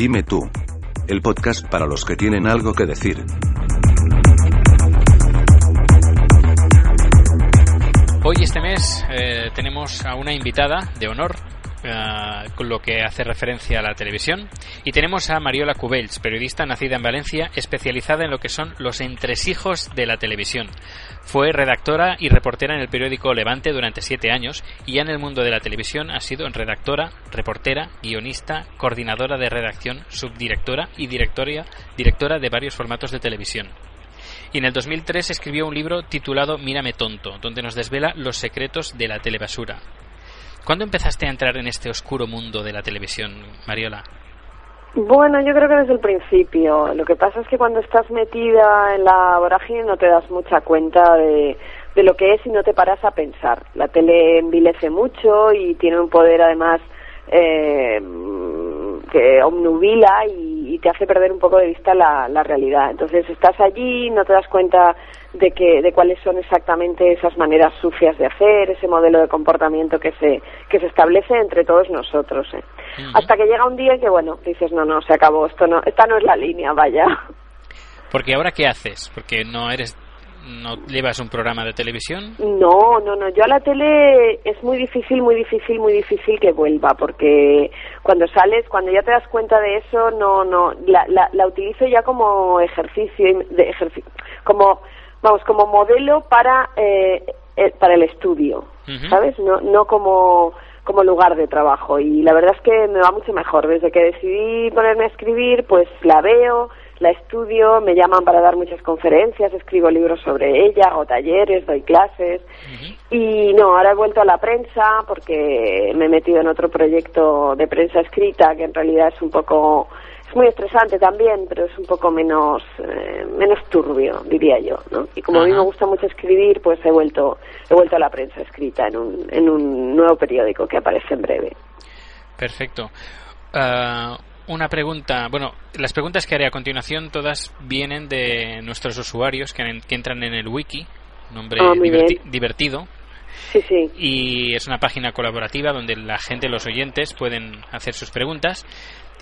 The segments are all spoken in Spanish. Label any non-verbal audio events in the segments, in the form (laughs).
Dime tú. El podcast para los que tienen algo que decir. Hoy este mes eh, tenemos a una invitada de honor eh, con lo que hace referencia a la televisión. Y tenemos a Mariola Cubells, periodista nacida en Valencia, especializada en lo que son los entresijos de la televisión. Fue redactora y reportera en el periódico Levante durante siete años y ya en el mundo de la televisión ha sido redactora, reportera, guionista, coordinadora de redacción, subdirectora y directoria, directora de varios formatos de televisión y en el 2003 escribió un libro titulado Mírame tonto, donde nos desvela los secretos de la telebasura. ¿Cuándo empezaste a entrar en este oscuro mundo de la televisión, Mariola? Bueno, yo creo que desde el principio. Lo que pasa es que cuando estás metida en la vorágine no te das mucha cuenta de, de lo que es y no te paras a pensar. La tele envilece mucho y tiene un poder además eh, que obnubila y, te hace perder un poco de vista la, la realidad. Entonces estás allí, no te das cuenta de que de cuáles son exactamente esas maneras sucias de hacer, ese modelo de comportamiento que se que se establece entre todos nosotros. ¿eh? Hasta que llega un día que bueno dices no no se acabó esto no esta no es la línea vaya. Porque ahora qué haces porque no eres no llevas un programa de televisión? No, no, no. Yo a la tele es muy difícil, muy difícil, muy difícil que vuelva, porque cuando sales, cuando ya te das cuenta de eso, no, no, la, la, la utilizo ya como ejercicio, de ejercicio, como vamos, como modelo para, eh, eh, para el estudio, ¿sabes? No, no como, como lugar de trabajo. Y la verdad es que me va mucho mejor. Desde que decidí ponerme a escribir, pues la veo, la estudio, me llaman para dar muchas conferencias, escribo libros sobre ella, hago talleres, doy clases. Y no, ahora he vuelto a la prensa porque me he metido en otro proyecto de prensa escrita que en realidad es un poco es muy estresante también, pero es un poco menos eh, menos turbio, diría yo, ¿no? Y como a mí me gusta mucho escribir, pues he vuelto he vuelto a la prensa escrita en un en un nuevo periódico que aparece en breve. Perfecto. Ah, una pregunta, bueno, las preguntas que haré a continuación todas vienen de nuestros usuarios que, entran en el wiki, nombre ah, divertido. Sí, sí. Y es una página colaborativa donde la gente, los oyentes, pueden hacer sus preguntas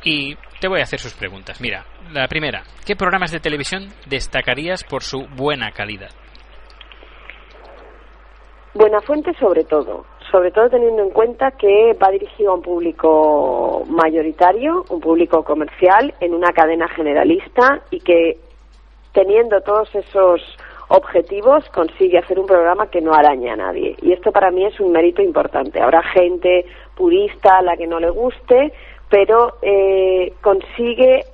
y te voy a hacer sus preguntas. Mira, la primera, ¿qué programas de televisión destacarías por su buena calidad? Buena fuente sobre todo, sobre todo teniendo en cuenta que va dirigido a un público mayoritario, un público comercial, en una cadena generalista y que teniendo todos esos objetivos consigue hacer un programa que no araña a nadie. Y esto para mí es un mérito importante. Habrá gente purista a la que no le guste, pero eh, consigue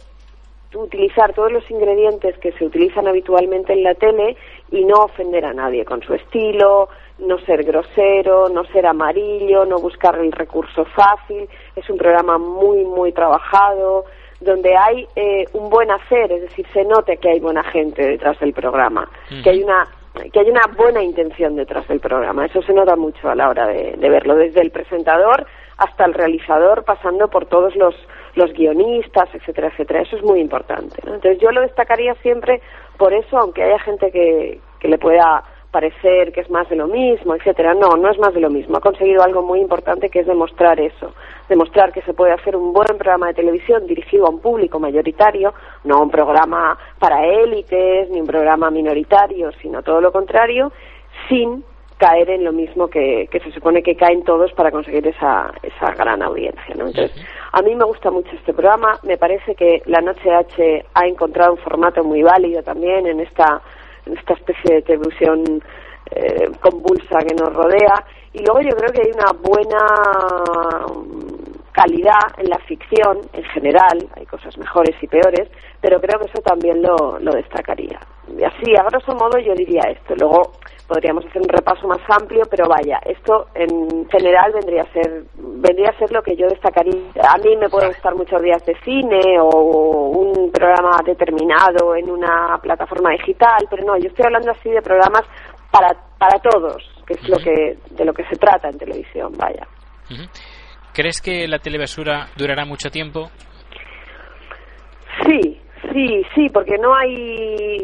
utilizar todos los ingredientes que se utilizan habitualmente en la tele y no ofender a nadie con su estilo, no ser grosero, no ser amarillo, no buscar el recurso fácil. Es un programa muy, muy trabajado, donde hay eh, un buen hacer, es decir, se note que hay buena gente detrás del programa, que hay una que hay una buena intención detrás del programa. Eso se nota mucho a la hora de verlo, desde el presentador hasta el realizador, pasando por todos los, los guionistas, etcétera, etcétera. Eso es muy importante. Entonces yo lo destacaría siempre por eso, aunque haya gente que, que le pueda parecer que es más de lo mismo, etcétera. No, no es más de lo mismo. Ha conseguido algo muy importante que es demostrar eso, demostrar que se puede hacer un buen programa de televisión dirigido a un público mayoritario, no un programa para élites ni un programa minoritario, sino todo lo contrario, sin caer en lo mismo que, se supone que caen todos para conseguir esa, esa gran audiencia. ¿no? Entonces, a mí me gusta mucho este programa, me parece que la Noche H ha encontrado un formato muy válido también en esta, esta especie de televisión eh, convulsa que nos rodea. Y luego yo creo que hay una buena calidad en la ficción en general, hay cosas mejores y peores, pero creo que eso también lo, lo destacaría. Y así, a grosso modo, yo diría esto. Luego podríamos hacer un repaso más amplio, pero vaya, esto en general vendría a ser vendría a ser lo que yo destacaría. A mí me pueden gustar muchos días de cine o un programa determinado en una plataforma digital, pero no, yo estoy hablando así de programas para para todos, que es lo que de lo que se trata en televisión, vaya. ¿Crees que la telebasura durará mucho tiempo? Sí, Sí, sí, porque no hay.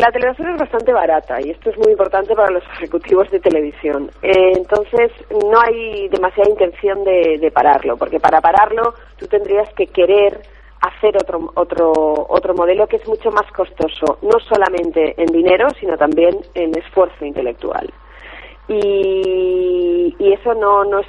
La televisión es bastante barata y esto es muy importante para los ejecutivos de televisión. Eh, entonces, no hay demasiada intención de, pararlo, porque para pararlo tú tendrías que querer hacer otro, otro, otro modelo que es mucho más costoso, no solamente en dinero, sino también en esfuerzo intelectual. Y, y eso no, no es.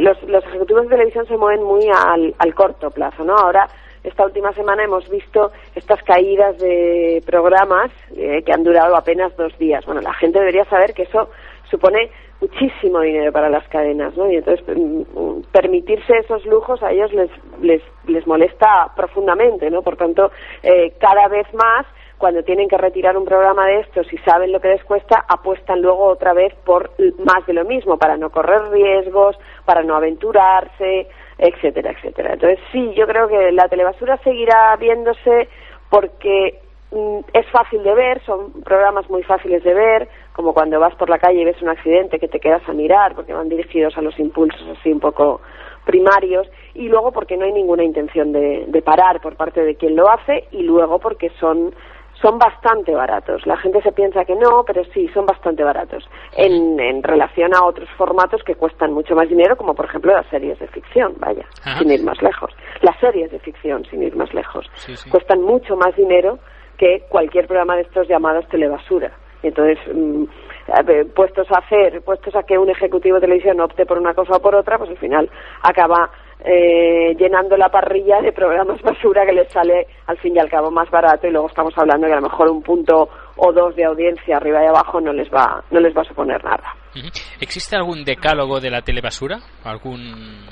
Los, los ejecutivos de televisión se mueven muy al, al corto plazo, ¿no? Ahora esta última semana hemos visto estas caídas de programas eh, que han durado apenas dos días. Bueno, la gente debería saber que eso supone muchísimo dinero para las cadenas, ¿no? Y entonces mm, permitirse esos lujos a ellos les, les, les molesta profundamente, ¿no? Por tanto, eh, cada vez más cuando tienen que retirar un programa de estos y saben lo que les cuesta, apuestan luego otra vez por más de lo mismo, para no correr riesgos, para no aventurarse, etcétera, etcétera. Entonces, sí, yo creo que la telebasura seguirá viéndose porque mm, es fácil de ver, son programas muy fáciles de ver, como cuando vas por la calle y ves un accidente que te quedas a mirar porque van dirigidos a los impulsos así un poco primarios y luego porque no hay ninguna intención de, de parar por parte de quien lo hace y luego porque son son bastante baratos. La gente se piensa que no, pero sí, son bastante baratos en, en relación a otros formatos que cuestan mucho más dinero, como por ejemplo las series de ficción, vaya, sin ir más lejos. Las series de ficción, sin ir más lejos, cuestan mucho más dinero que cualquier programa de estos llamados telebasura. Entonces, mm, puestos a hacer, puestos a que un ejecutivo de televisión opte por una cosa o por otra, pues al final acaba eh, llenando la parrilla de programas basura que les sale al fin y al cabo más barato y luego estamos hablando que a lo mejor un punto o dos de audiencia arriba y abajo no les va no les va a suponer nada. ¿Existe algún decálogo de la telebasura? ¿Algún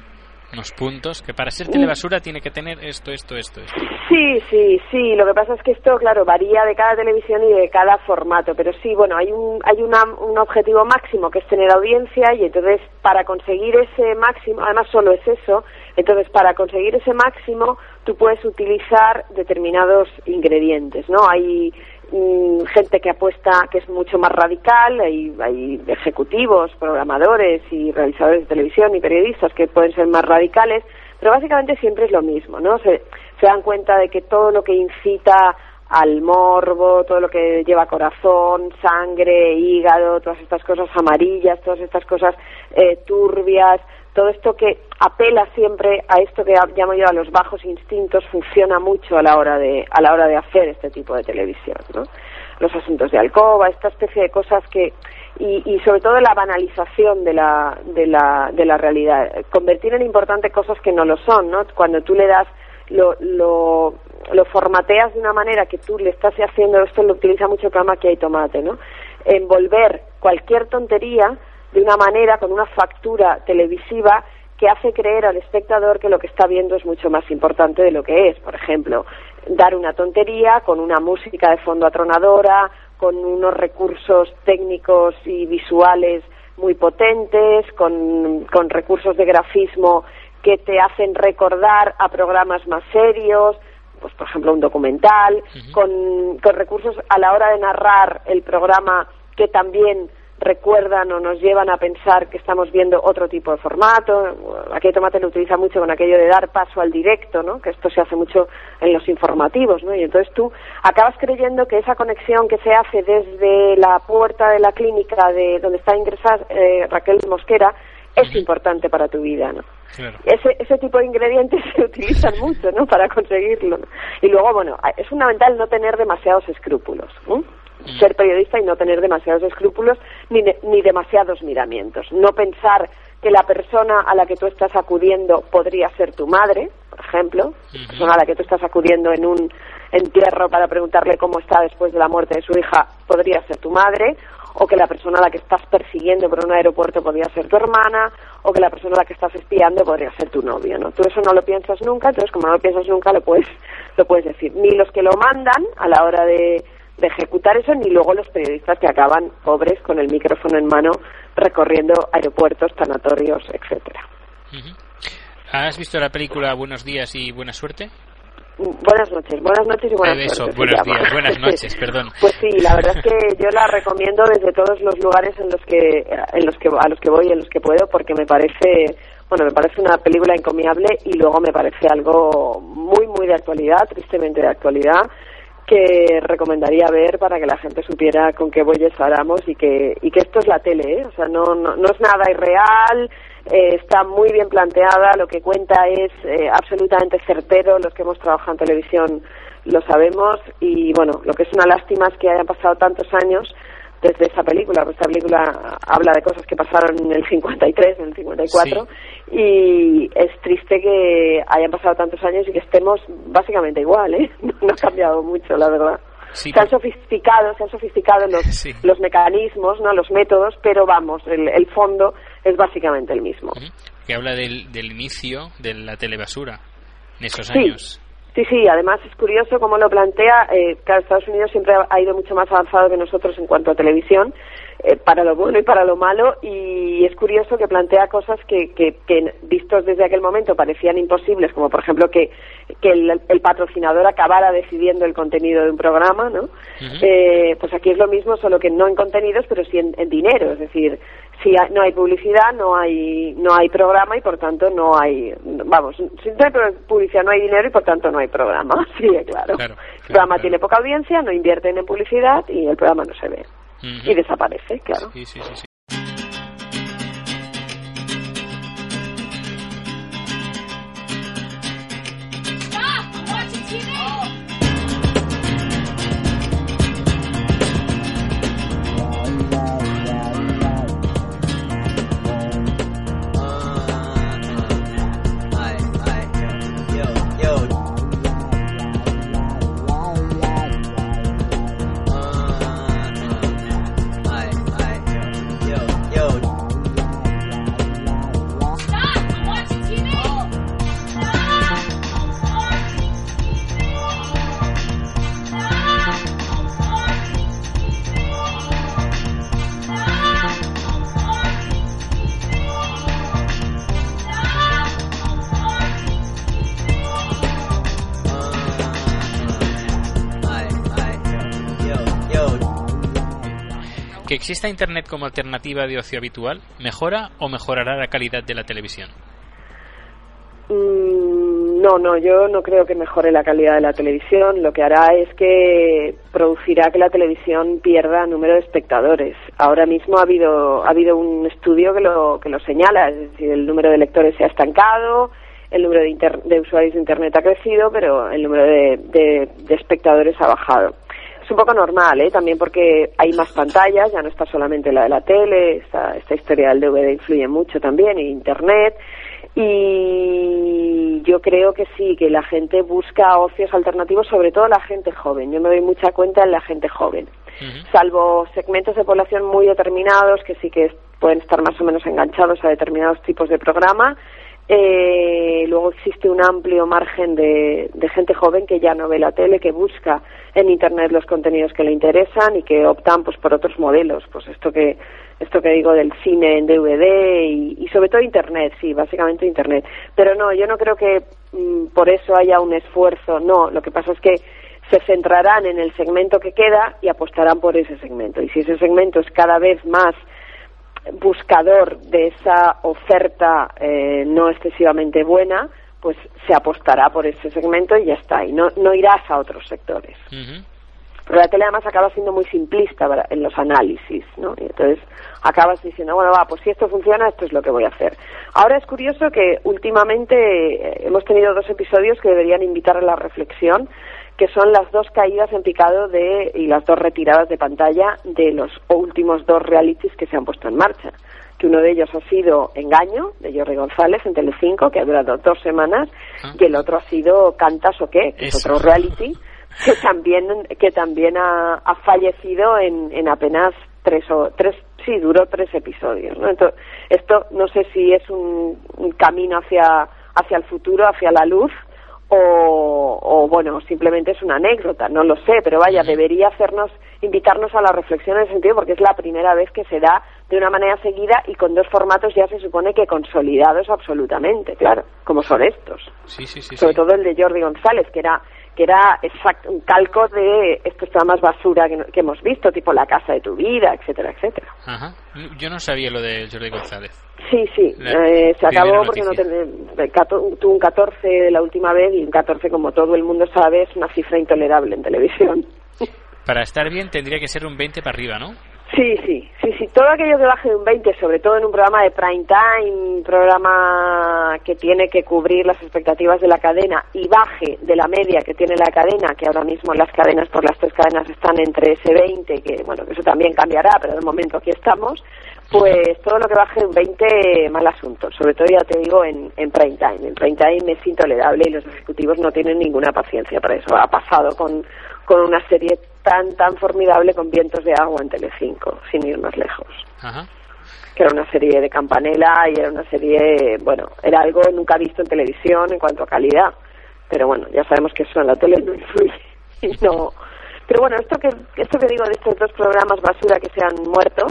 unos puntos que para ser telebasura tiene que tener esto, esto, esto, esto. Sí, sí, sí. Lo que pasa es que esto, claro, varía de cada televisión y de cada formato. Pero sí, bueno, hay un, hay una, un objetivo máximo que es tener audiencia y entonces para conseguir ese máximo, además solo es eso, entonces para conseguir ese máximo tú puedes utilizar determinados ingredientes, ¿no? Hay Mm, gente que apuesta que es mucho más radical, hay, hay ejecutivos, programadores y realizadores de televisión y periodistas que pueden ser más radicales, pero básicamente siempre es lo mismo, ¿no? Se, se dan cuenta de que todo lo que incita al morbo, todo lo que lleva corazón, sangre, hígado, todas estas cosas amarillas, todas estas cosas eh, turbias, todo esto que apela siempre a esto que llamo yo a los bajos instintos funciona mucho a la hora de a la hora de hacer este tipo de televisión ¿no? los asuntos de alcoba esta especie de cosas que y, y sobre todo la banalización de la de la de la realidad. Convertir en importante cosas que no lo son no cuando tú le das lo, lo, lo formateas de una manera que tú le estás haciendo esto lo utiliza mucho cama que hay tomate no envolver cualquier tontería de una manera, con una factura televisiva que hace creer al espectador que lo que está viendo es mucho más importante de lo que es. Por ejemplo, dar una tontería con una música de fondo atronadora, con unos recursos técnicos y visuales muy potentes, con, con recursos de grafismo que te hacen recordar a programas más serios, pues por ejemplo un documental, con, con recursos a la hora de narrar el programa que también recuerdan o nos llevan a pensar que estamos viendo otro tipo de formato. Aquí Tomate lo utiliza mucho con aquello de dar paso al directo, ¿no? que esto se hace mucho en los informativos. ¿no? Y entonces tú acabas creyendo que esa conexión que se hace desde la puerta de la clínica de donde está ingresada eh, Raquel Mosquera es importante para tu vida, ¿no? Ese, ese tipo de ingredientes (laughs) se utilizan mucho, ¿no? Para conseguirlo. Y luego, bueno, es fundamental no tener demasiados escrúpulos. ¿no? Ser periodista y no tener demasiados escrúpulos ni, ni demasiados miramientos. No pensar que la persona a la que tú estás acudiendo podría ser tu madre, por ejemplo, la persona a la que tú estás acudiendo en un entierro para preguntarle cómo está después de la muerte de su hija podría ser tu madre, o que la persona a la que estás persiguiendo por un aeropuerto podría ser tu hermana, o que la persona a la que estás espiando podría ser tu novio, ¿no? Tú eso no lo piensas nunca, entonces como no lo piensas nunca lo puedes, lo puedes decir. Ni los que lo mandan a la hora de de ejecutar eso, ni luego los periodistas que acaban pobres con el micrófono en mano recorriendo aeropuertos, sanatorios, etcétera. ¿Has visto la película Buenos días y buena suerte? Buenas noches, buenas noches y buenas eso, buenos días, buenas (laughs) noches, perdón. Pues sí, la verdad es que yo la recomiendo desde todos los lugares en los que en los que a los que voy, en los que puedo, porque me parece, bueno, me parece una película encomiable y luego me parece algo muy muy de actualidad, tristemente de actualidad que recomendaría ver para que la gente supiera con qué bueyes paramos y que, y que esto es la tele, ¿eh? o sea, no, no, no es nada irreal, eh, está muy bien planteada, lo que cuenta es eh, absolutamente certero, los que hemos trabajado en televisión lo sabemos y bueno, lo que es una lástima es que hayan pasado tantos años desde esa película, pues esta película habla de cosas que pasaron en el 53, en el 54 y es triste que hayan pasado tantos años y que estemos básicamente igual, ¿eh? (laughs) No ha cambiado mucho, la verdad. se han sofisticado, se han sofisticado los, los mecanismos, no los métodos, pero vamos, el, el fondo es básicamente el mismo. Que habla del, del inicio de la telebasura en esos años. Sí, sí, además es curioso cómo lo plantea. Eh, claro, Estados Unidos siempre ha ido mucho más avanzado que nosotros en cuanto a televisión, eh, para lo bueno y para lo malo, y es curioso que plantea cosas que, que, que vistos desde aquel momento parecían imposibles, como por ejemplo que, que el, patrocinador acabara decidiendo el contenido de un programa, ¿no? eh, pues aquí es lo mismo, solo que no en contenidos, pero sí en, en dinero, es decir, si no hay publicidad, no hay no hay programa y por tanto no hay, vamos, si no hay publicidad no hay dinero y por tanto no hay programa, (laughs) sí, claro. el programa tiene poca audiencia, no invierten en publicidad y el programa no se ve. Y desaparece, claro. Sí, sí, sí, exista Internet como alternativa de ocio habitual, ¿mejora o mejorará la calidad de la televisión? Mm, no, no, yo no creo que mejore la calidad de la televisión. Lo que hará es que producirá que la televisión pierda número de espectadores. Ahora mismo ha habido ha habido un estudio que lo que lo señala, es decir, el número de lectores se ha estancado, el número de, de usuarios de Internet ha crecido, pero el número de espectadores ha bajado es un poco normal, ¿eh? también porque hay más pantallas, ya no está solamente la de la tele, esta, esta historia del DVD influye mucho también, y Internet, y yo creo que sí, que la gente busca ocios alternativos, sobre todo la gente joven. Yo me doy mucha cuenta en la gente joven, salvo segmentos de población muy determinados que sí que pueden estar más o menos enganchados a determinados tipos de programa eh, luego existe un amplio margen de, gente joven que ya no ve la tele, que busca en Internet los contenidos que le interesan y que optan pues por otros modelos. Pues esto que esto que digo del cine en DVD y, sobre todo Internet, sí, básicamente Internet. Pero no, yo no creo que mm, por eso haya un esfuerzo. No, lo que pasa es que se centrarán en el segmento que queda y apostarán por ese segmento. Y si ese segmento es cada vez más buscador de esa oferta eh, no excesivamente buena, pues se apostará por ese segmento y ya está, y no, no irás a otros sectores. Pero la tele además acaba siendo muy simplista en los análisis, ¿no? Y entonces acabas diciendo, bueno, va, pues si esto funciona, esto es lo que voy a hacer. Ahora es curioso que últimamente eh, hemos tenido dos episodios que deberían invitar a la reflexión que son las dos caídas en picado de, y las dos retiradas de pantalla de los últimos dos realities que se han puesto en marcha. Que uno de ellos ha sido Engaño, de Jordi González, en Telecinco, que ha durado dos semanas, ah. y el otro ha sido Cantas o qué, que es otro reality, (laughs) que también, que también ha, fallecido en, en apenas tres o tres sí duró tres episodios ¿no? Entonces, esto no sé si es un, un camino hacia hacia el futuro hacia la luz o, bueno, simplemente es una anécdota, no lo sé, pero vaya, debería hacernos, invitarnos a la reflexión en ese sentido porque es la primera vez que se da de una manera seguida y con dos formatos ya se supone que consolidados absolutamente, claro, como son estos. Sí, sí, sí, Sobre todo el de Jordi González, que era que era exacto, un calco de estos programas basura que, que, hemos visto, tipo La Casa de tu Vida, etcétera, etcétera. Ajá. Yo no sabía lo de Jordi González. Sí, sí, eh, se acabó porque no tuvo un 14 la última vez y un 14, como todo el mundo sabe, es una cifra intolerable en televisión. Para estar bien tendría que ser un 20 para arriba, ¿no? Sí, sí, sí, sí. Todo aquello que baje de un 20, sobre todo en un programa de prime time, programa que tiene que cubrir las expectativas de la cadena y baje de la media que tiene la cadena, que ahora mismo las cadenas por las tres cadenas están entre ese 20, que bueno, eso también cambiará, pero de momento aquí estamos, pues todo lo que baje de un 20, mal asunto. Sobre todo, ya te digo, en, en prime time. En prime time es intolerable y los ejecutivos no tienen ninguna paciencia para eso. Ha pasado con, con una serie tan, tan formidable con Vientos de Agua en Telecinco, sin ir más lejos. Que era una serie de campanela y era una serie, bueno, era algo nunca visto en televisión en cuanto a calidad. Pero bueno, ya sabemos que eso en la tele no influye. (laughs) Y no. Pero bueno, esto que, esto que digo de estos dos programas basura que se han muerto,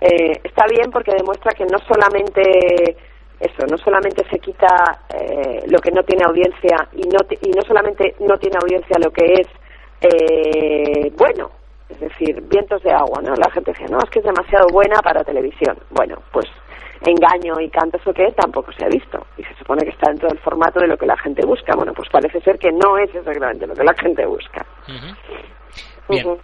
eh, está bien porque demuestra que no solamente eso, no solamente se quita eh, lo que no tiene audiencia y no, y no solamente no tiene audiencia lo que es eh, bueno, es decir, vientos de agua, ¿no? La gente dice, no, es que es demasiado buena para televisión. Bueno, pues engaño y canto eso que tampoco se ha visto y se supone que está dentro del formato de lo que la gente busca. Bueno, pues parece ser que no es exactamente lo que la gente busca. Bien.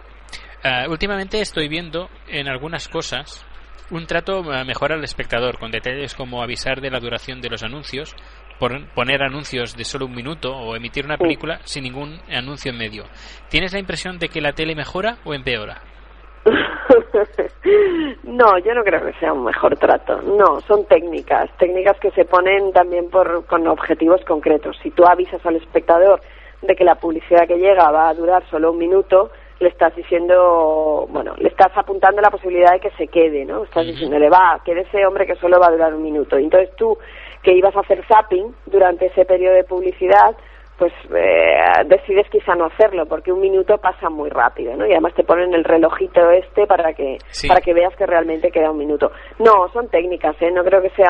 Ah, últimamente estoy viendo en algunas cosas un trato mejor al espectador, con detalles como avisar de la duración de los anuncios, poner anuncios de solo un minuto o emitir una película sin ningún anuncio en medio. ¿Tienes la impresión de que la tele mejora o empeora? (laughs) no, yo no creo que sea un mejor trato. No, son técnicas, técnicas que se ponen también por, con objetivos concretos. Si tú avisas al espectador de que la publicidad que llega va a durar solo un minuto, le estás diciendo, bueno, le estás apuntando la posibilidad de que se quede, ¿no? Estás diciéndole, va, ese hombre que solo va a durar un minuto. Y entonces tú, que ibas a hacer zapping durante ese periodo de publicidad, pues eh, decides quizá no hacerlo porque un minuto pasa muy rápido, ¿no? Y además te ponen el relojito este para que para que veas que realmente queda un minuto. No, son técnicas, ¿eh? No creo que sea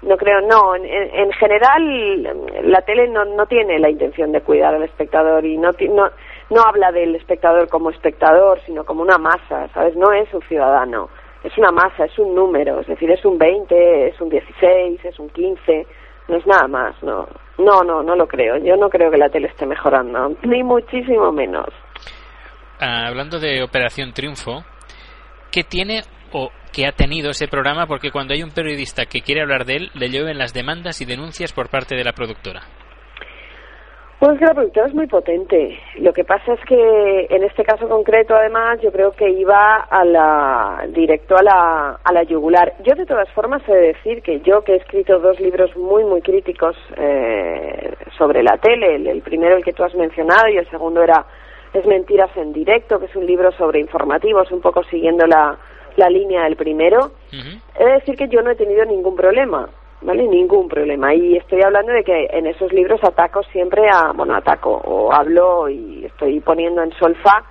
no creo, no, en, en general la tele no, no tiene la intención de cuidar al espectador y no, no, no habla del espectador como espectador, sino como una masa, ¿sabes? No es un ciudadano, es una masa, es un número, es decir, es un 20, es un 16, es un 15, no es nada más, no. No, no, no lo creo. Yo no creo que la tele esté mejorando, ni muchísimo menos. Ah, hablando de Operación Triunfo, ¿qué tiene o qué ha tenido ese programa? Porque cuando hay un periodista que quiere hablar de él, le llueven las demandas y denuncias por parte de la productora. Pues que la productora es muy potente. Lo que pasa es que en este caso concreto, además, yo creo que iba a la, directo a la, a la yugular. Yo, de todas formas, he de decir que yo, que he escrito dos libros muy, muy críticos eh, sobre la tele, el, primero el que tú has mencionado y el segundo era Es Mentiras en Directo, que es un libro sobre informativos, un poco siguiendo la, la línea del primero, he de decir que yo no he tenido ningún problema ¿vale? Ningún problema. Y estoy hablando de que en esos libros ataco siempre a, bueno, ataco o hablo y estoy poniendo en solfa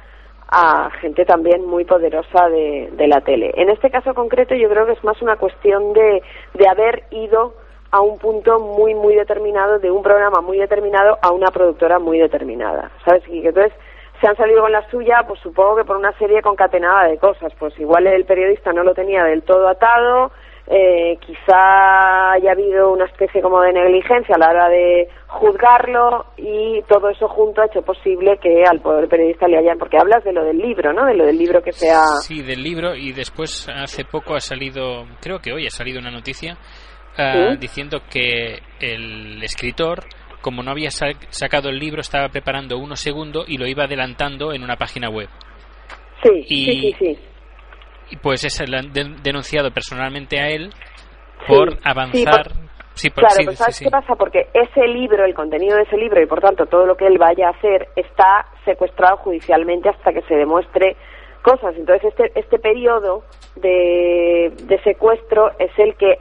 a gente también muy poderosa de, de la tele. En este caso concreto yo creo que es más una cuestión de, de haber ido a un punto muy, muy determinado, de un programa muy determinado a una productora muy determinada. ¿Sabes? Y que entonces se han salido con la suya, pues supongo que por una serie concatenada de cosas. Pues igual el periodista no lo tenía del todo atado, eh, quizá haya habido una especie como de negligencia a la hora de juzgarlo y todo eso junto ha hecho posible que al poder periodista le hayan porque hablas de lo del libro no de lo del libro que sea sí del libro y después hace poco ha salido creo que hoy ha salido una noticia ah, diciendo que el escritor como no había sacado el libro estaba preparando uno segundo y lo iba adelantando en una página web. Sí sí sí, sí pues es denunciado personalmente a él por avanzar. Sí, claro, pues ¿sabes qué pasa? Porque ese libro, el contenido de ese libro y por tanto todo lo que él vaya a hacer está secuestrado judicialmente hasta que se demuestre cosas. Entonces este, este periodo de, de secuestro es el que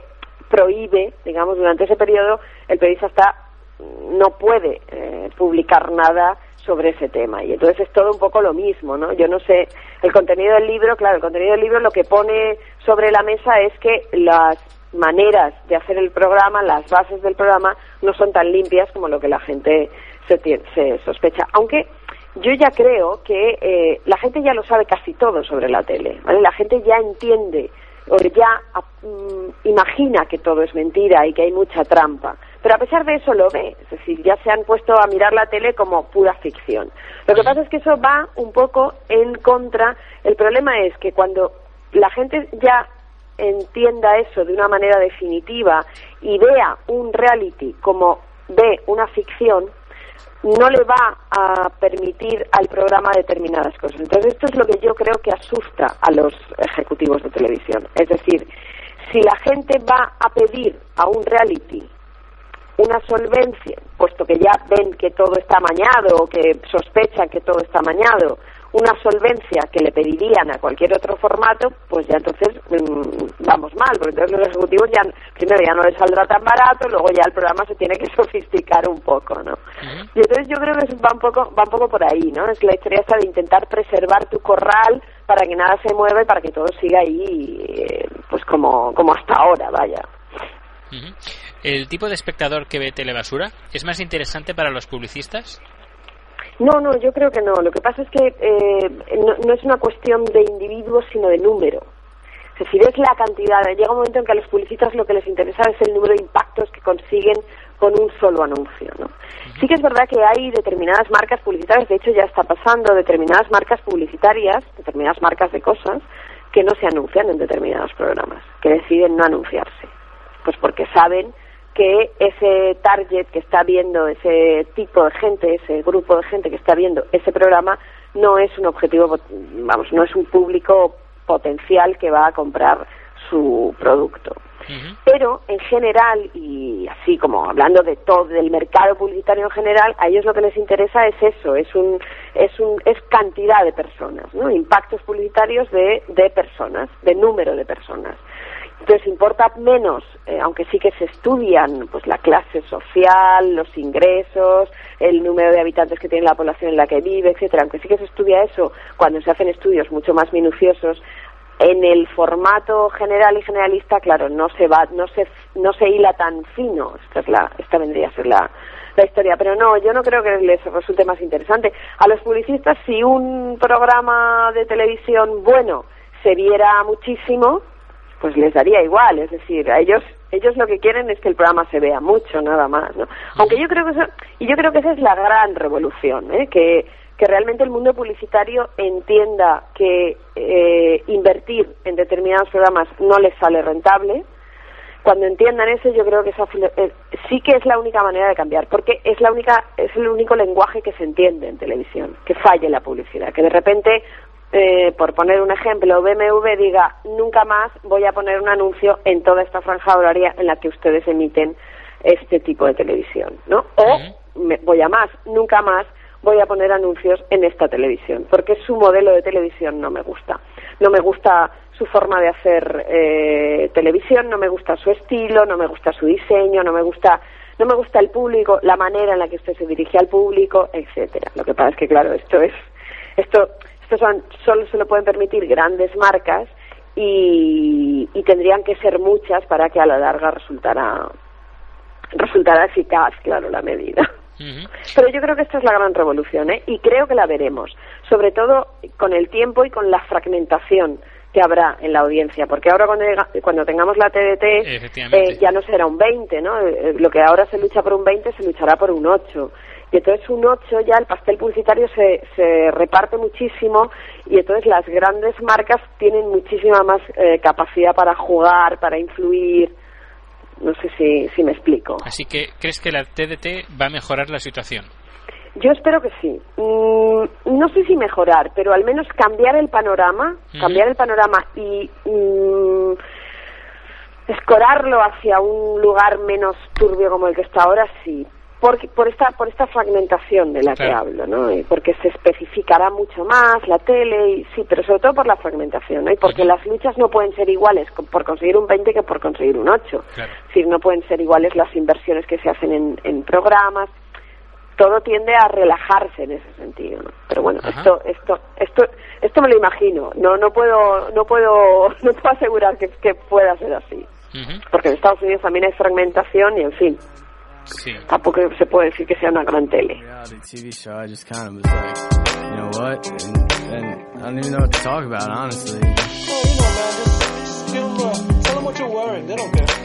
prohíbe, digamos, durante ese periodo el periodista está no puede eh, publicar nada sobre ese tema. Y entonces es todo un poco lo mismo, ¿no? Yo no sé, el contenido del libro, claro, el contenido del libro lo que pone sobre la mesa es que las maneras de hacer el programa, las bases del programa, no son tan limpias como lo que la gente se, se sospecha. Aunque yo ya creo que eh, la gente ya lo sabe casi todo sobre la tele, ¿vale? La gente ya entiende o ya mm, imagina que todo es mentira y que hay mucha trampa. Pero a pesar de eso lo ve, es decir, ya se han puesto a mirar la tele como pura ficción. Lo que pasa es que eso va un poco en contra. El problema es que cuando la gente ya entienda eso de una manera definitiva y vea un reality como ve una ficción, no le va a permitir al programa determinadas cosas. Entonces, esto es lo que yo creo que asusta a los ejecutivos de televisión. Es decir, si la gente va a pedir a un reality una solvencia, puesto que ya ven que todo está amañado o que sospechan que todo está amañado, una solvencia que le pedirían a cualquier otro formato, pues ya entonces mm, vamos mal, porque entonces los ejecutivos ya, primero ya no les saldrá tan barato, luego ya el programa se tiene que (laughs) sofisticar un poco, ¿no? Y entonces yo creo que va un poco, va un poco por ahí, ¿no? Es la historia esta de intentar preservar tu corral para que nada se mueva y para que todo siga ahí, eh, pues como, como hasta ahora, vaya. ¿El tipo de espectador que ve telebasura es más interesante para los publicistas? No, no, yo creo que no. Lo que pasa es que eh, no, es una cuestión de individuos, sino de número. Es decir, es la cantidad. Llega un momento en que a los publicistas lo que les interesa es el número de impactos que consiguen con un solo anuncio. ¿no? Sí que es verdad que hay determinadas marcas publicitarias, de hecho ya está pasando, determinadas marcas publicitarias, determinadas marcas de cosas, que no se anuncian en determinados programas, que deciden no anunciarse. Pues porque saben que ese target que está viendo, ese tipo de gente, ese grupo de gente que está viendo ese programa, no es un objetivo, vamos, no es un público potencial que va a comprar su producto. Pero en general, y así como hablando de todo, del mercado publicitario en general, a ellos lo que les interesa es eso, es un, es un, es cantidad de personas, ¿no? Impactos publicitarios de, de personas, de número de personas. Entonces importa menos, eh, aunque sí que se estudian pues la clase social, los ingresos, el número de habitantes que tiene la población en la que vive, etcétera, aunque sí que se estudia eso cuando se hacen estudios mucho más minuciosos, en el formato general y generalista, claro, no se va, no se, no se hila tan fino. Esta es la, esta vendría a ser la, la historia, pero no, yo no creo que les resulte más interesante. A los publicistas, si un programa de televisión bueno se viera muchísimo, pues les daría igual, es decir, a ellos ellos lo que quieren es que el programa se vea mucho, nada más, ¿no? Aunque yo creo que eso, y yo creo que esa es la gran revolución, ¿eh? que que realmente el mundo publicitario entienda que eh, invertir en determinados programas no les sale rentable. Cuando entiendan eso, yo creo que esa, eh, sí que es la única manera de cambiar, porque es la única, es el único lenguaje que se entiende en televisión, que falle la publicidad, que de repente eh, por poner un ejemplo, BMW diga, nunca más voy a poner un anuncio en toda esta franja horaria en la que ustedes emiten este tipo de televisión, ¿no? O, voy a más, nunca más voy a poner anuncios en esta televisión, porque su modelo de televisión no me gusta. No me gusta su forma de hacer eh, televisión, no me gusta su estilo, no me gusta su diseño, no me gusta no me gusta el público, la manera en la que usted se dirige al público, etcétera. Lo que pasa es que claro, esto es esto esto solo se lo pueden permitir grandes marcas y, tendrían que ser muchas para que a la larga resultara, resultara eficaz, claro, la medida. Pero yo creo que esta es la gran revolución, ¿eh? y creo que la veremos, sobre todo con el tiempo y con la fragmentación que habrá en la audiencia, porque ahora cuando, cuando tengamos la TDT eh, ya no será un 20, ¿no? Eh, lo que ahora se lucha por un 20 se luchará por un 8 y entonces un 8 ya el pastel publicitario se, se reparte muchísimo y entonces las grandes marcas tienen muchísima más eh, capacidad para jugar, para influir. No sé si, si me explico. Así que, ¿crees que la TDT va a mejorar la situación? Yo espero que sí. Mm, no sé si mejorar, pero al menos cambiar el panorama, cambiar el panorama y mm, escorarlo hacia un lugar menos turbio como el que está ahora, sí por, por esta por esta fragmentación de la que hablo, ¿no? Y porque se especificará mucho más la tele y sí, pero sobre todo por la fragmentación, ¿no? Y porque las luchas no pueden ser iguales por conseguir un 20 que por conseguir un 8. Es decir, no pueden ser iguales las inversiones que se hacen en, en programas. Todo tiende a relajarse en ese sentido, ¿no? Pero bueno, esto esto esto esto me lo imagino. No no puedo no puedo (laughs) no puedo asegurar que, que pueda ser así. Porque en Estados Unidos también hay fragmentación y en fin, Sí. Tampoco se puede decir que sea una gran tele.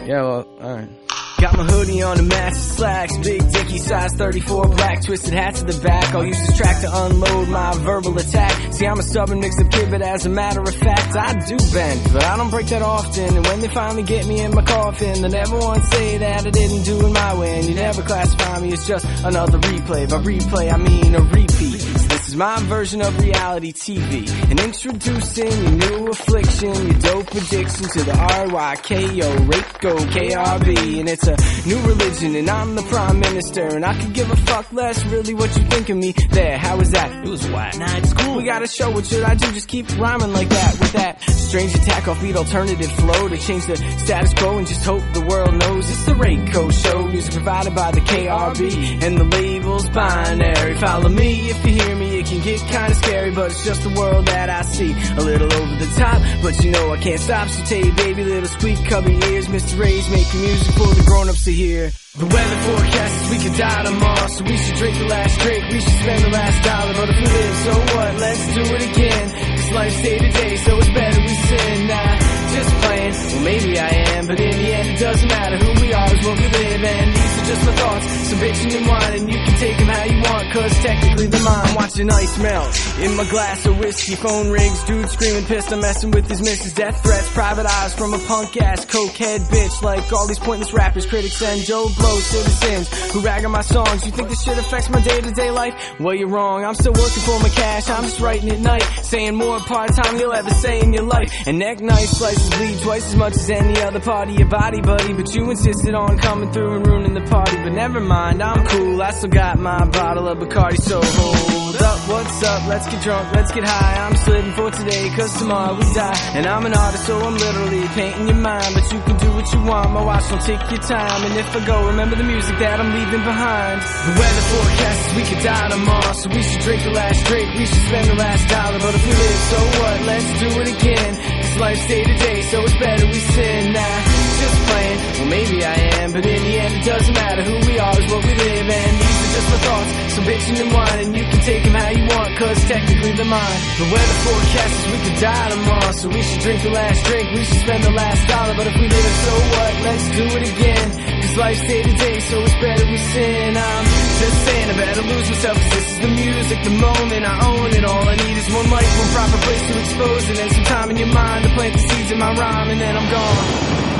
Yeah, well, all right. Got my hoodie on the match slacks, big dicky size 34 black, twisted hat to the back. I'll use this track to unload my verbal attack. See, I'm a stubborn mix of kid, but as a matter of fact, I do bend, but I don't break that often. And when they finally get me in my coffin, they never once say that I didn't do it my way. And you never classify me as just another replay. By replay, I mean a repeat. Is my version of reality TV. And introducing your new affliction, your dope addiction to the R-Y-K-O, Raco, KRB. And it's a new religion, and I'm the prime minister. And I could give a fuck less, really, what you think of me. There, how was that? It was whack. Nah, it's cool. We got a show, what should I do? Just keep rhyming like that with that strange attack off beat alternative flow to change the status quo and just hope the world knows it's the Rayco show. Music provided by the KRB and the label's binary. Follow me if you hear me, it can get kinda scary, but it's just the world that I see. A little over the top, but you know I can't stop. So tell you, baby, little squeak, cover your ears. Mr. Ray's making music for the grown-ups to hear. The weather forecast is we could die tomorrow, so we should drink the last drink, we should spend the last dollar, but if we live, so what? Let's do it again. Life's day to day, so it's better we sin. Nah, just playing, well maybe I am, but in the end it doesn't matter who we are, is what we live, and these are just my thoughts, some bitching and whining, you can take them how you want, cause technically they're mine. I'm watching ice melt in my glass of whiskey, phone rings, dude screaming pissed, I'm messing with his missus, death threats, private eyes from a punk ass cokehead bitch, like all these pointless rappers, critics, and Joe Blow citizens who rag on my songs. You think this shit affects my day to day life? Well, you're wrong. I'm still working for my cash. I'm just writing at night, saying more part time you'll ever say in your life. And neck knife slices bleed twice as much as any other part of your body, buddy. But you insisted on coming through and ruining the party. But never mind, I'm cool. I still got my bottle of Bacardi, so hold up. What's up? Let's get drunk, let's get high. I'm just living for today, cause tomorrow we die. And I'm an artist, so I'm literally painting your mind. But you can do what you want, my watch don't take your time. And if I go, remember the music that I'm leaving behind. The weather forecast is we could die tomorrow, so we should drink the last drink, we should spend the last dollar. But if we live, so what? Let's do it again. Life's day to day, so it's better we sin. Nah, just playing, well maybe I am, but in the end it doesn't matter who we are, is what we live. And these are just my thoughts, so bitching and whining, you can take them how you want, cause technically they're mine. The weather forecast is we could die tomorrow, so we should drink the last drink, we should spend the last dollar. But if we live, so what? Let's do it again. Cause life's day to day, so it's better we sin. I'm just saying I better lose myself, cause this is the music, the moment I own it. All I need is one mic, one proper place to expose it, and some time in your mind to plant the seeds in my rhyme, and then I'm gone.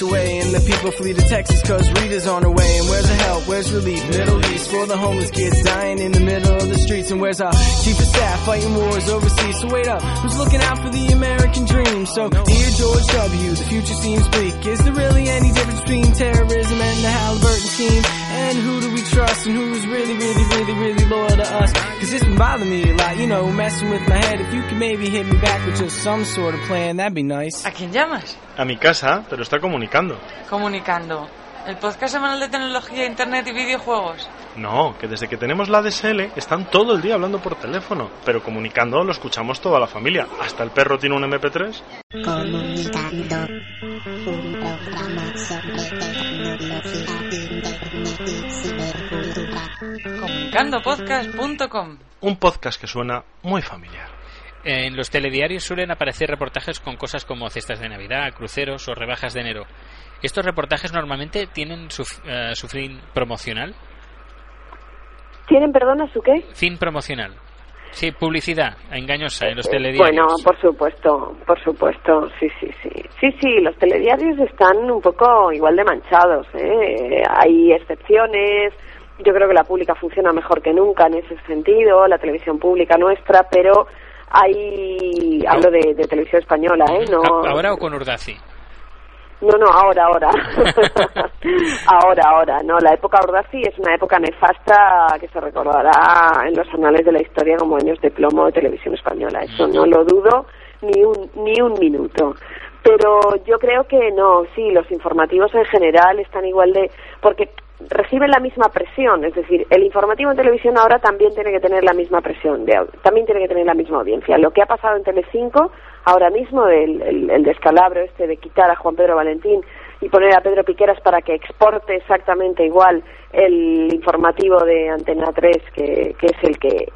Washed away. And the people flee to Texas cause Rita's on her way. And where's the help? Where's relief? Middle East for the homeless kids dying in the middle of the streets. And where's our chief of staff fighting wars overseas? So wait up, who's looking out for the American dream? So dear George W., the future seems bleak. Is there really any difference between terrorism and the Halliburton scheme? And who do we trust and who's really, really, really, really loyal to us? Cause it's been bothering me a lot, you know, messing with my head. If you could maybe hit me back with just some sort of plan, that'd be nice. ¿A quién llamas? A mi casa, pero está comunicando. Comunicando. ¿El podcast semanal de tecnología, internet y videojuegos? No, que desde que tenemos la DSL están todo el día hablando por teléfono, pero comunicando lo escuchamos toda la familia. Hasta el perro tiene un MP3. Comunicando, un programa sobre tecnología, internet y cibercultura. Comunicandopodcast.com Un podcast que suena muy familiar. En los telediarios suelen aparecer reportajes con cosas como cestas de Navidad, cruceros o rebajas de enero. ¿Estos reportajes normalmente tienen su, eh, su fin promocional? ¿Tienen, perdona, su qué? Fin promocional. Sí, publicidad engañosa en los telediarios. Bueno, por supuesto, por supuesto, sí, sí, sí. Sí, sí, los telediarios están un poco igual de manchados, ¿eh? Hay excepciones, yo creo que la pública funciona mejor que nunca en ese sentido, la televisión pública nuestra, pero hay, hablo de, de televisión española, ¿eh? No, ¿A- ¿Ahora o con Urdaci? No, no, ahora, ahora. (laughs) ahora, ahora. No, la época Ordaz es una época nefasta que se recordará en los anales de la historia como años de plomo de televisión española. Eso no lo dudo ni un, ni un minuto. Pero yo creo que no, sí, los informativos en general están igual de... Porque reciben la misma presión, es decir, el informativo en televisión ahora también tiene que tener la misma presión, de, también tiene que tener la misma audiencia. Lo que ha pasado en Telecinco ahora mismo, el, el, descalabro este de quitar a Juan Pedro Valentín y poner a Pedro Piqueras para que exporte exactamente igual el informativo de Antena 3, que, que es el que,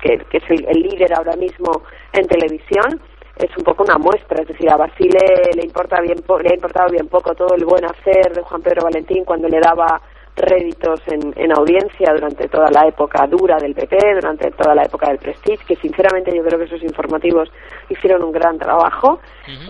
que, es el, el líder ahora mismo en televisión, es un poco una muestra, es decir, a Basile le importa bien le ha importado bien poco todo el buen hacer de Juan Pedro Valentín cuando le daba réditos en, en audiencia durante toda la época dura del PP, durante toda la época del Prestige, que sinceramente yo creo que esos informativos hicieron un gran trabajo.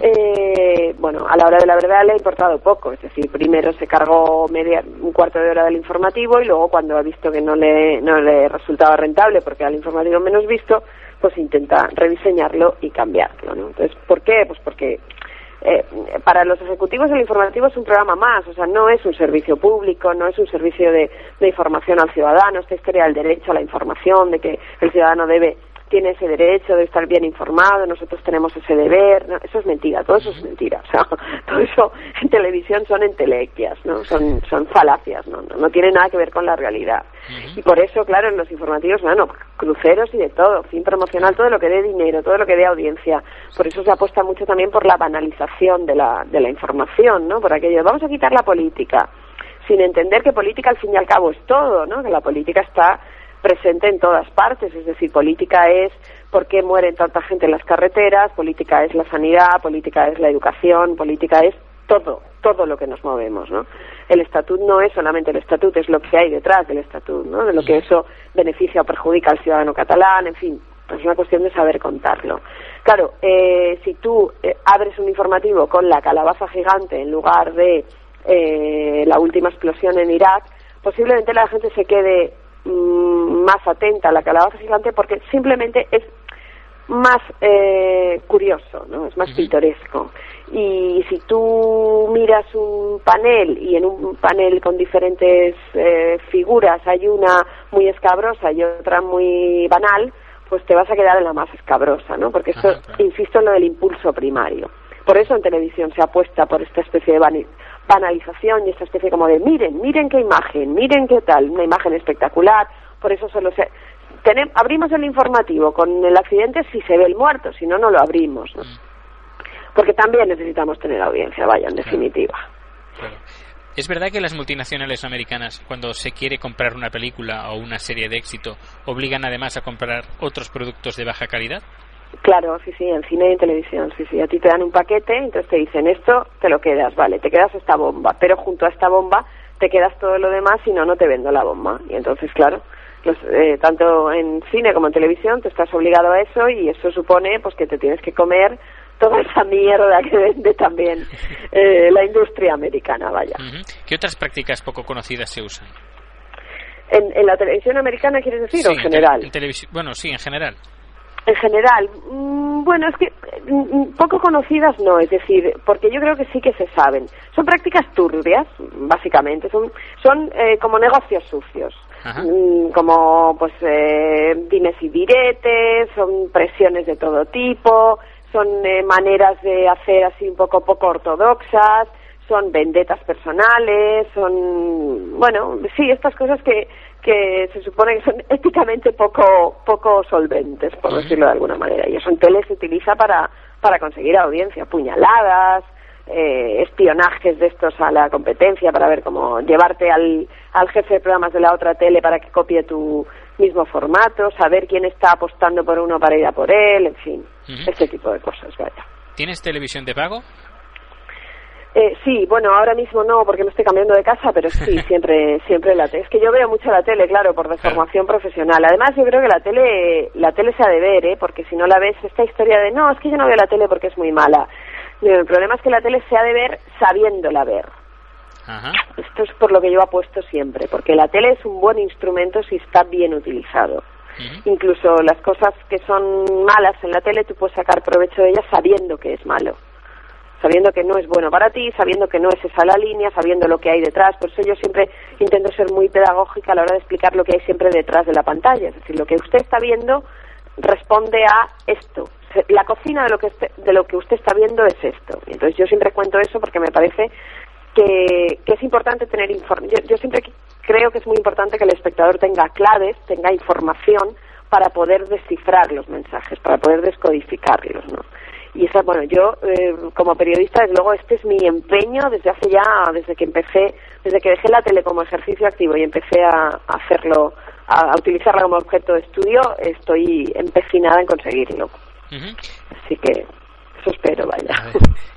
Eh, bueno, a la hora de la verdad le ha importado poco, es decir, primero se cargó media, un cuarto de hora del informativo y luego cuando ha visto que no le, no le resultaba rentable porque era el informativo menos visto, pues intenta rediseñarlo y cambiarlo, ¿no? Entonces, ¿por qué? Pues porque eh, para los ejecutivos el informativo es un programa más, o sea, no es un servicio público, no es un servicio de, de información al ciudadano, esta historia del derecho a la información, de que el ciudadano debe tiene ese derecho de estar bien informado, nosotros tenemos ese deber, ¿no? eso es mentira, todo eso es mentira, o sea, (laughs) todo eso en televisión son entelequias, ¿no? Son, son falacias, ¿no? No, no tiene nada que ver con la realidad. Y por eso, claro, en los informativos, bueno, cruceros y de todo, fin promocional, todo lo que dé dinero, todo lo que dé audiencia. Por eso se apuesta mucho también por la banalización de la, de la información, ¿no? Por aquello, vamos a quitar la política, sin entender que política al fin y al cabo es todo, ¿no? Que la política está presente en todas partes, es decir, política es por qué mueren tanta gente en las carreteras, política es la sanidad, política es la educación, política es todo, todo lo que nos movemos, ¿no? El estatut no es solamente el estatut, es lo que hay detrás del estatut, ¿no? De lo que eso beneficia o perjudica al ciudadano catalán, en fin, pues es una cuestión de saber contarlo. Claro, eh, si tú eh, abres un informativo con la calabaza gigante en lugar de eh, la última explosión en Irak, posiblemente la gente se quede mm, más atenta a la calabaza gigante porque simplemente es más eh, curioso, ¿no? Es más pintoresco. Y si tú miras un panel y en un panel con diferentes eh, figuras hay una muy escabrosa y otra muy banal, pues te vas a quedar en la más escabrosa, ¿no? Porque esto, insisto en lo del impulso primario. Por eso en televisión se apuesta por esta especie de banalización y esta especie como de miren, miren qué imagen, miren qué tal, una imagen espectacular. Por eso solo se tenem- abrimos el informativo con el accidente si se ve el muerto, si no no lo abrimos. ¿no? Porque también necesitamos tener audiencia, vaya, en definitiva. ¿Es verdad que las multinacionales americanas, cuando se quiere comprar una película o una serie de éxito, obligan además a comprar otros productos de baja calidad? Claro, sí, sí, en cine y en televisión, sí, sí. A ti te dan un paquete, entonces te dicen esto, te lo quedas, vale, te quedas esta bomba, pero junto a esta bomba te quedas todo lo demás, si no, no te vendo la bomba. Y entonces, claro, los, eh, tanto en cine como en televisión te estás obligado a eso y eso supone pues que te tienes que comer toda esa mierda que vende también eh, la industria americana, vaya. ¿Qué otras prácticas poco conocidas se usan? En, en la televisión americana, ¿quieres decir, o en general? en bueno, sí, en general. En general, mm, bueno, es que mm, mm, poco conocidas no, es decir, porque yo creo que sí que se saben. Son prácticas turbias, básicamente, son, son eh, como negocios sucios. Ajá. Como pues eh, dimes y diretes, son presiones de todo tipo, son eh, maneras de hacer así un poco poco ortodoxas, son vendetas personales, son bueno, sí, estas cosas que que se supone que son (laughs) éticamente poco poco solventes, por decirlo de alguna manera. Y eso en tele se utiliza para para conseguir audiencia, puñaladas, eh, espionajes de estos a la competencia para ver cómo llevarte al, al jefe de programas de la otra tele para que copie tu mismo formato, saber quién está apostando por uno para ir a por él, en fin, Ujú. ese tipo de cosas, vaya. ¿Tienes televisión de pago? Eh, sí, bueno, ahora mismo no, porque me estoy cambiando de casa, pero sí, (laughs) siempre, siempre la tele. Es que yo veo mucho la tele, claro, por deformación profesional. Además, yo creo que la tele, la tele se ha de ver, ¿eh? Porque si no la ves, esta historia de no, es que yo no veo la tele porque es muy mala. El problema es que la tele se ha de ver sabiéndola ver. Ajá. Esto es por lo que yo apuesto siempre, porque la tele es un buen instrumento si está bien utilizado. Incluso las cosas que son malas en la tele, tú puedes sacar provecho de ellas sabiendo que es malo. Sabiendo que no es bueno para ti, sabiendo que no es esa la línea, sabiendo lo que hay detrás. Por eso yo siempre intento ser muy pedagógica a la hora de explicar lo que hay siempre detrás de la pantalla. Es decir, lo que usted está viendo responde a esto. La cocina de lo que, de lo que usted está viendo es esto. Y entonces yo siempre cuento eso porque me parece que, que es importante tener informe. Yo, yo siempre creo que es muy importante que el espectador tenga claves, tenga información para poder descifrar los mensajes, para poder descodificarlos, ¿no? Y esa, bueno, yo eh, como periodista, desde luego, este es mi empeño desde hace ya, desde que empecé, desde que dejé la tele como ejercicio activo y empecé a, a hacerlo, a, a utilizarla como objeto de estudio, estoy empecinada en conseguirlo. Ujú. Así que eso espero, vaya.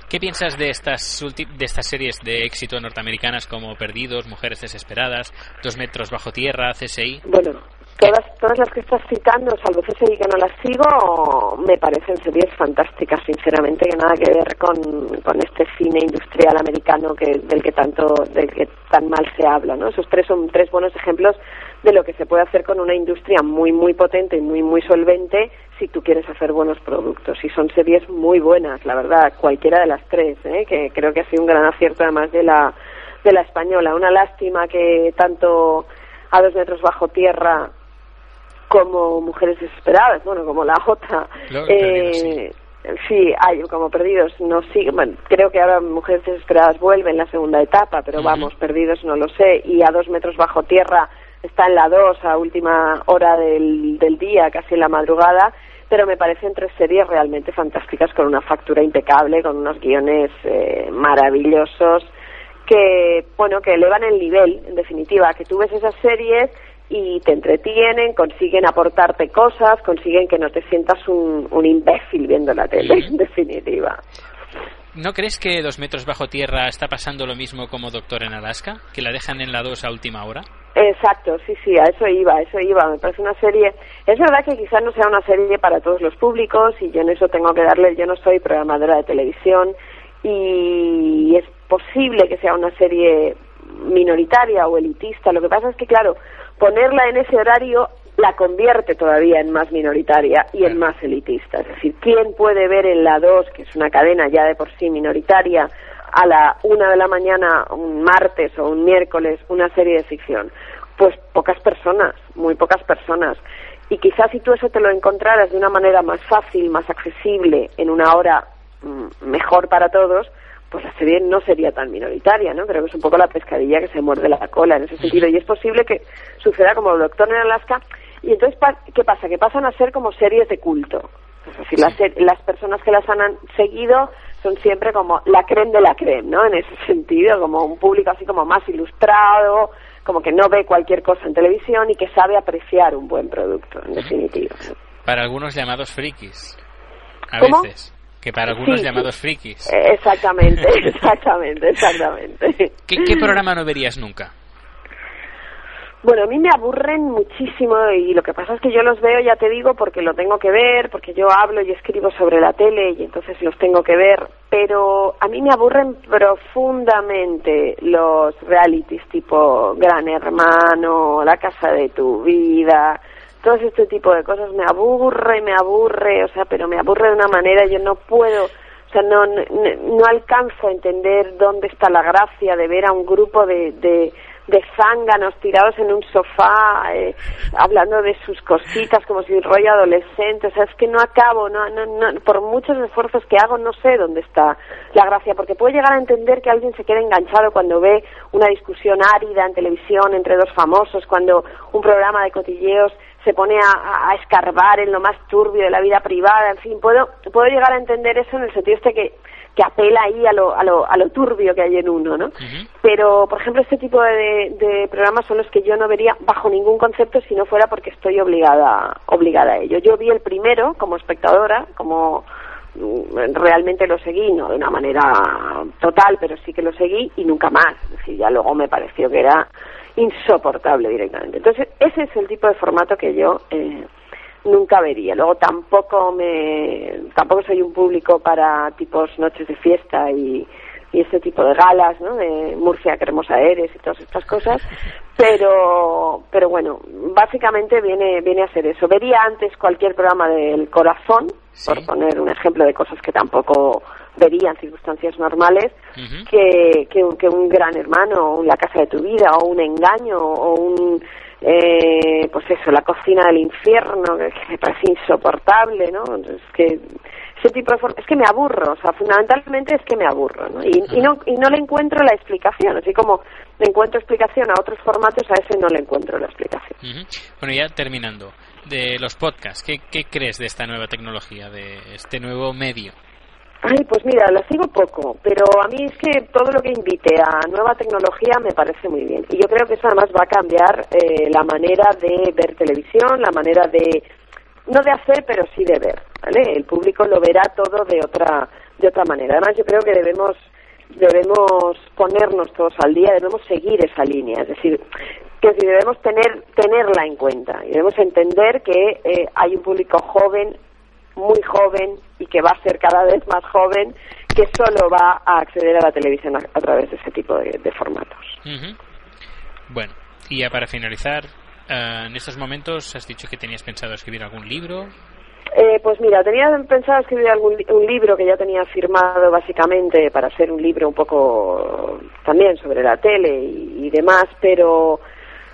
¿Qué piensas de estas, de estas series de éxito norteamericanas como Perdidos, Mujeres Desesperadas, Dos Metros Bajo Tierra, CSI? Bueno, todas, todas las que estás citando, salvo CSI que no las sigo, me parecen series fantásticas, sinceramente, que nada que ver con, con este cine industrial americano que, del que tanto, del que tan mal se habla, ¿no? Esos tres son tres buenos ejemplos de lo que se puede hacer con una industria muy, muy potente y muy, muy solvente si tú quieres hacer buenos productos. Y son series muy buenas, la verdad, cualquiera de las tres, ¿eh? que creo que ha sido un gran acierto además de la, de la española. Una lástima que tanto a dos metros bajo tierra como Mujeres Desesperadas, bueno, como la otra. Eh, sí, hay como Perdidos, no sigue, bueno, creo que ahora Mujeres Desesperadas vuelve en la segunda etapa, pero vamos, Perdidos no lo sé, y a dos metros bajo tierra está en la dos a última hora del, del día, casi en la madrugada, pero me parecen tres series realmente fantásticas con una factura impecable, con unos guiones eh, maravillosos que bueno que elevan el nivel en definitiva que tú ves esas series y te entretienen consiguen aportarte cosas consiguen que no te sientas un, un imbécil viendo la tele en definitiva ¿No crees que Dos Metros Bajo Tierra está pasando lo mismo como Doctor en Alaska? ¿Que la dejan en la 2 a última hora? Exacto, sí, sí, a eso iba, a eso iba. Me parece una serie. Es verdad que quizás no sea una serie para todos los públicos y yo en eso tengo que darle. Yo no soy programadora de televisión y es posible que sea una serie minoritaria o elitista. Lo que pasa es que, claro, ponerla en ese horario la convierte todavía en más minoritaria y en más elitista. Es decir, ¿quién puede ver en la 2, que es una cadena ya de por sí minoritaria, a la una de la mañana, un martes o un miércoles, una serie de ficción? Pues pocas personas, muy pocas personas. Y quizás si tú eso te lo encontraras de una manera más fácil, más accesible, en una hora mm, mejor para todos, pues la serie no sería tan minoritaria, ¿no? Creo que es un poco la pescadilla que se muerde la cola en ese sentido. Y es posible que suceda como el Doctor en Alaska. Y entonces, ¿qué pasa? Que pasan a ser como series de culto. Es decir, las, personas que las han seguido son siempre como la creme de la creme, ¿no? En ese (laughs) sentido, como un público así como más ilustrado, como que no ve cualquier cosa en televisión y que sabe apreciar un buen producto, en definitiva. Para algunos llamados frikis. A ¿Cómo? veces. Que para algunos Sí, llamados frikis. Exactamente, (laughs) exactamente, exactamente. ¿Qué, qué programa no verías nunca? Bueno, a mí me aburren muchísimo y lo que pasa es que yo los veo, ya te digo, porque lo tengo que ver, porque yo hablo y escribo sobre la tele y entonces los tengo que ver, pero a mí me aburren profundamente los realities tipo Gran Hermano, La Casa de tu Vida, todo este tipo de cosas me aburre, me aburre, o sea, pero me aburre de una manera, yo no puedo, o sea, no, no, no alcanzo a entender dónde está la gracia de ver a un grupo de, de, de zánganos tirados en un sofá, eh, hablando de sus cositas como si rollo adolescente, o sea, es que no acabo, no, no, no, por muchos esfuerzos que hago no sé dónde está la gracia, porque puedo llegar a entender que alguien se quede enganchado cuando ve una discusión árida en televisión entre dos famosos, cuando un programa de cotilleos se pone a, a escarbar en lo más turbio de la vida privada, en fin, puedo, puedo llegar a entender eso en el sentido este que, que apela ahí a lo, a, lo, a lo turbio que hay en uno, ¿no? Pero, por ejemplo, este tipo de, de programas son los que yo no vería bajo ningún concepto si no fuera porque estoy obligada, obligada a ello. Yo vi el primero como espectadora, como mm, realmente lo seguí, no de una manera total, pero sí que lo seguí y nunca más. Es decir, ya luego me pareció que era insoportable directamente. Entonces, ese es el tipo de formato que yo eh, nunca vería. Luego tampoco me tampoco soy un público para tipos noches de fiesta y, y este tipo de galas, ¿no? De Murcia, que hermosa eres y todas estas cosas. Pero pero bueno, básicamente viene viene a ser eso. Vería antes cualquier programa del corazón, por poner un ejemplo de cosas que tampoco vería en circunstancias normales, que, que, un- que un gran hermano, o la casa de tu vida, o un engaño, o un, eh, pues eso, la cocina del infierno, que, que me parece insoportable, ¿no? Es que ese tipo de forma, es que me aburro, o sea, fundamentalmente es que me aburro, ¿no? Y, y no y no le encuentro la explicación, así como le encuentro explicación a otros formatos, a ese no le encuentro la explicación. Bueno, ya terminando, de los podcasts, ¿qué, ¿qué crees de esta nueva tecnología, de este nuevo medio? Ay, pues mira, la sigo poco, pero a mí es que todo lo que invite a nueva tecnología me parece muy bien. Y yo creo que eso además va a cambiar eh, la manera de ver televisión, la manera de, no de hacer, pero sí de ver, ¿vale? El público lo verá todo de otra, de otra manera. Además, yo creo que debemos, debemos ponernos todos al día, debemos seguir esa línea, es decir, que debemos tener, tenerla en cuenta y debemos entender que eh, hay un público joven muy joven y que va a ser cada vez más joven que solo va a acceder a la televisión a, a través de ese tipo de, de formatos. Bueno, y ya para finalizar, eh, en estos momentos has dicho que tenías pensado escribir algún libro. Eh, pues mira, tenía pensado escribir algún un libro que ya tenía firmado básicamente para ser un libro un poco también sobre la tele y, y demás, pero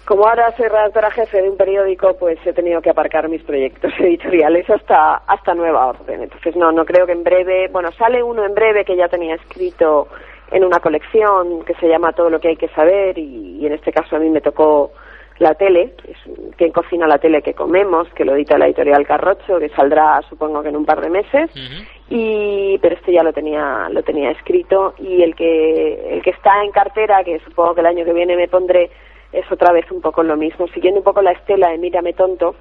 como ahora soy redactora jefe de un periódico, pues he tenido que aparcar mis proyectos (laughs) editoriales hasta hasta nueva orden. Entonces no no creo que en breve, bueno, sale uno en breve que ya tenía escrito en una colección que se llama Todo lo que hay que saber y, y en este caso a mí me tocó la tele, que es quien cocina la tele que comemos, que lo edita la editorial Carrocho, que saldrá supongo que en un par de meses. Y pero este ya lo tenía lo tenía escrito y el que el que está en cartera, que supongo que el año que viene me pondré es otra vez un poco lo mismo, siguiendo un poco la estela de Mírame tonto,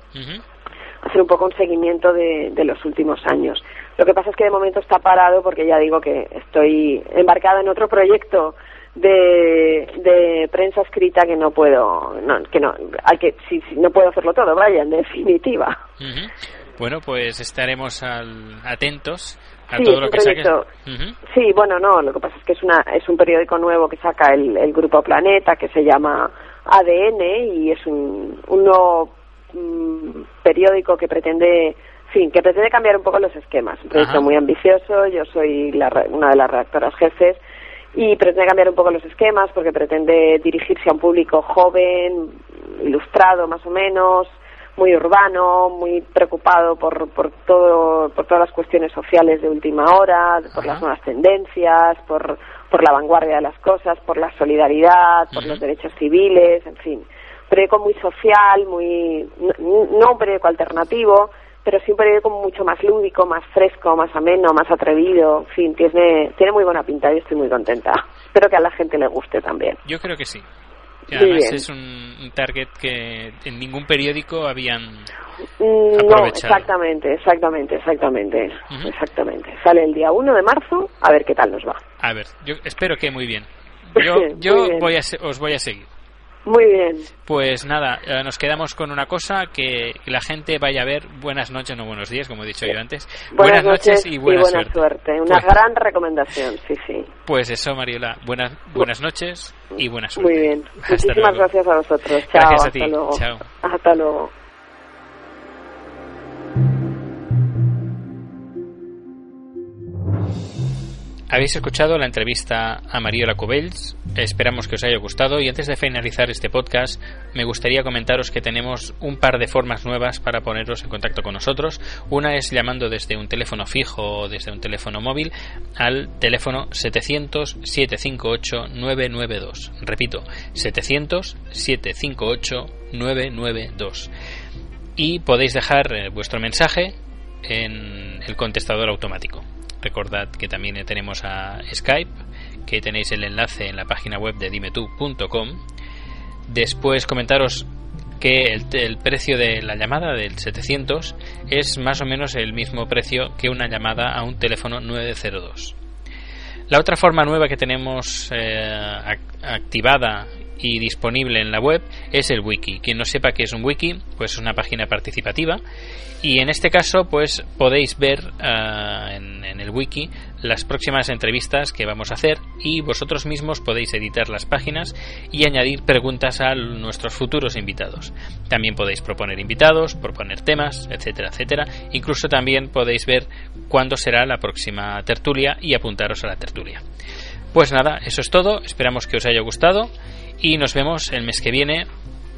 hacer un poco un seguimiento de, de los últimos años. Lo que pasa es que de momento está parado porque ya digo que estoy embarcada en otro proyecto de, de prensa escrita que no puedo, no, que no, hay que, sí, sí, no puedo hacerlo todo, vaya, en definitiva. Bueno, pues estaremos al- atentos a Sí, todo lo que saques. Sí, bueno, no, lo que pasa es que es, una, es un periódico nuevo que saca el, el Grupo Planeta, que se llama ADN, y es un, un nuevo mm, periódico que pretende, en fin, que pretende cambiar un poco los esquemas. Un proyecto Ajá. muy ambicioso, yo soy la una de las redactoras jefes, y pretende cambiar un poco los esquemas porque pretende dirigirse a un público joven, ilustrado más o menos, muy urbano, muy preocupado por, por todo, por todas las cuestiones sociales de última hora, por Ajá. las nuevas tendencias, por, por la vanguardia de las cosas, por la solidaridad, por los derechos civiles, en fin. Un periódico muy social, muy, no, no un periódico alternativo, pero sí un periódico mucho más lúdico, más fresco, más ameno, más atrevido, en fin, tiene, tiene muy buena pinta y estoy muy contenta. (laughs) Espero que a la gente le guste también. Yo creo que sí. Además bien. es un, target que en ningún periódico habían... Mm, No, exactamente, exactamente, exactamente, exactamente. Sale el día 1 de marzo, a ver qué tal nos va. A ver, yo espero que muy bien. (laughs) Yo, yo bien. voy a, os voy a seguir. Muy bien. Pues nada, eh, nos quedamos con una cosa, que la gente vaya a ver buenas noches, no buenos días, como he dicho yo antes. Buenas, noches y buena, suerte. Una Pues- gran recomendación, sí, sí. Pues eso, Mariola, buenas, buenas noches y buena suerte. Muy bien. Hasta Muchísimas luego. gracias a vosotros. Chao, Gracias a hasta ti. luego. Chao. Hasta luego. Habéis escuchado la entrevista a Mariola Cubells. Esperamos que os haya gustado y antes de finalizar este podcast me gustaría comentaros que tenemos un par de formas nuevas para poneros en contacto con nosotros. Una es llamando desde un teléfono fijo o desde un teléfono móvil al teléfono 700-758-992. Repito, 700-758-992. Y podéis dejar eh, vuestro mensaje en el contestador automático. Recordad que también tenemos a Skype, que tenéis el enlace en la página web de dimetú.com. Después comentaros que el, precio de la llamada del 700 es más o menos el mismo precio que una llamada a un teléfono 902. La otra forma nueva que tenemos eh, ac- activada y disponible en la web es el wiki. Quien no sepa qué es un wiki, pues es una página participativa y en este caso pues podéis ver ah, en, en el wiki las próximas entrevistas que vamos a hacer y vosotros mismos podéis editar las páginas y añadir preguntas a nuestros futuros invitados. También podéis proponer invitados, proponer temas, etcétera, etcétera. Incluso también podéis ver cuándo será la próxima tertulia y apuntaros a la tertulia. Pues nada, eso es todo. Esperamos que os haya gustado y nos vemos el mes que viene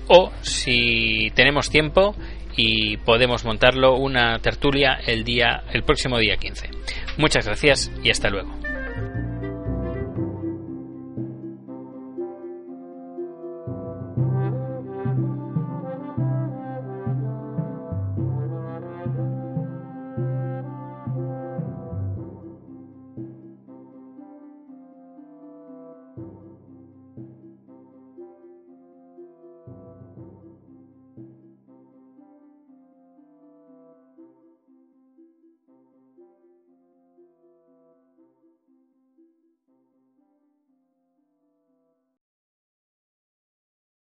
o si tenemos tiempo y podemos montarlo una tertulia el día el próximo día 15. Muchas gracias y hasta luego.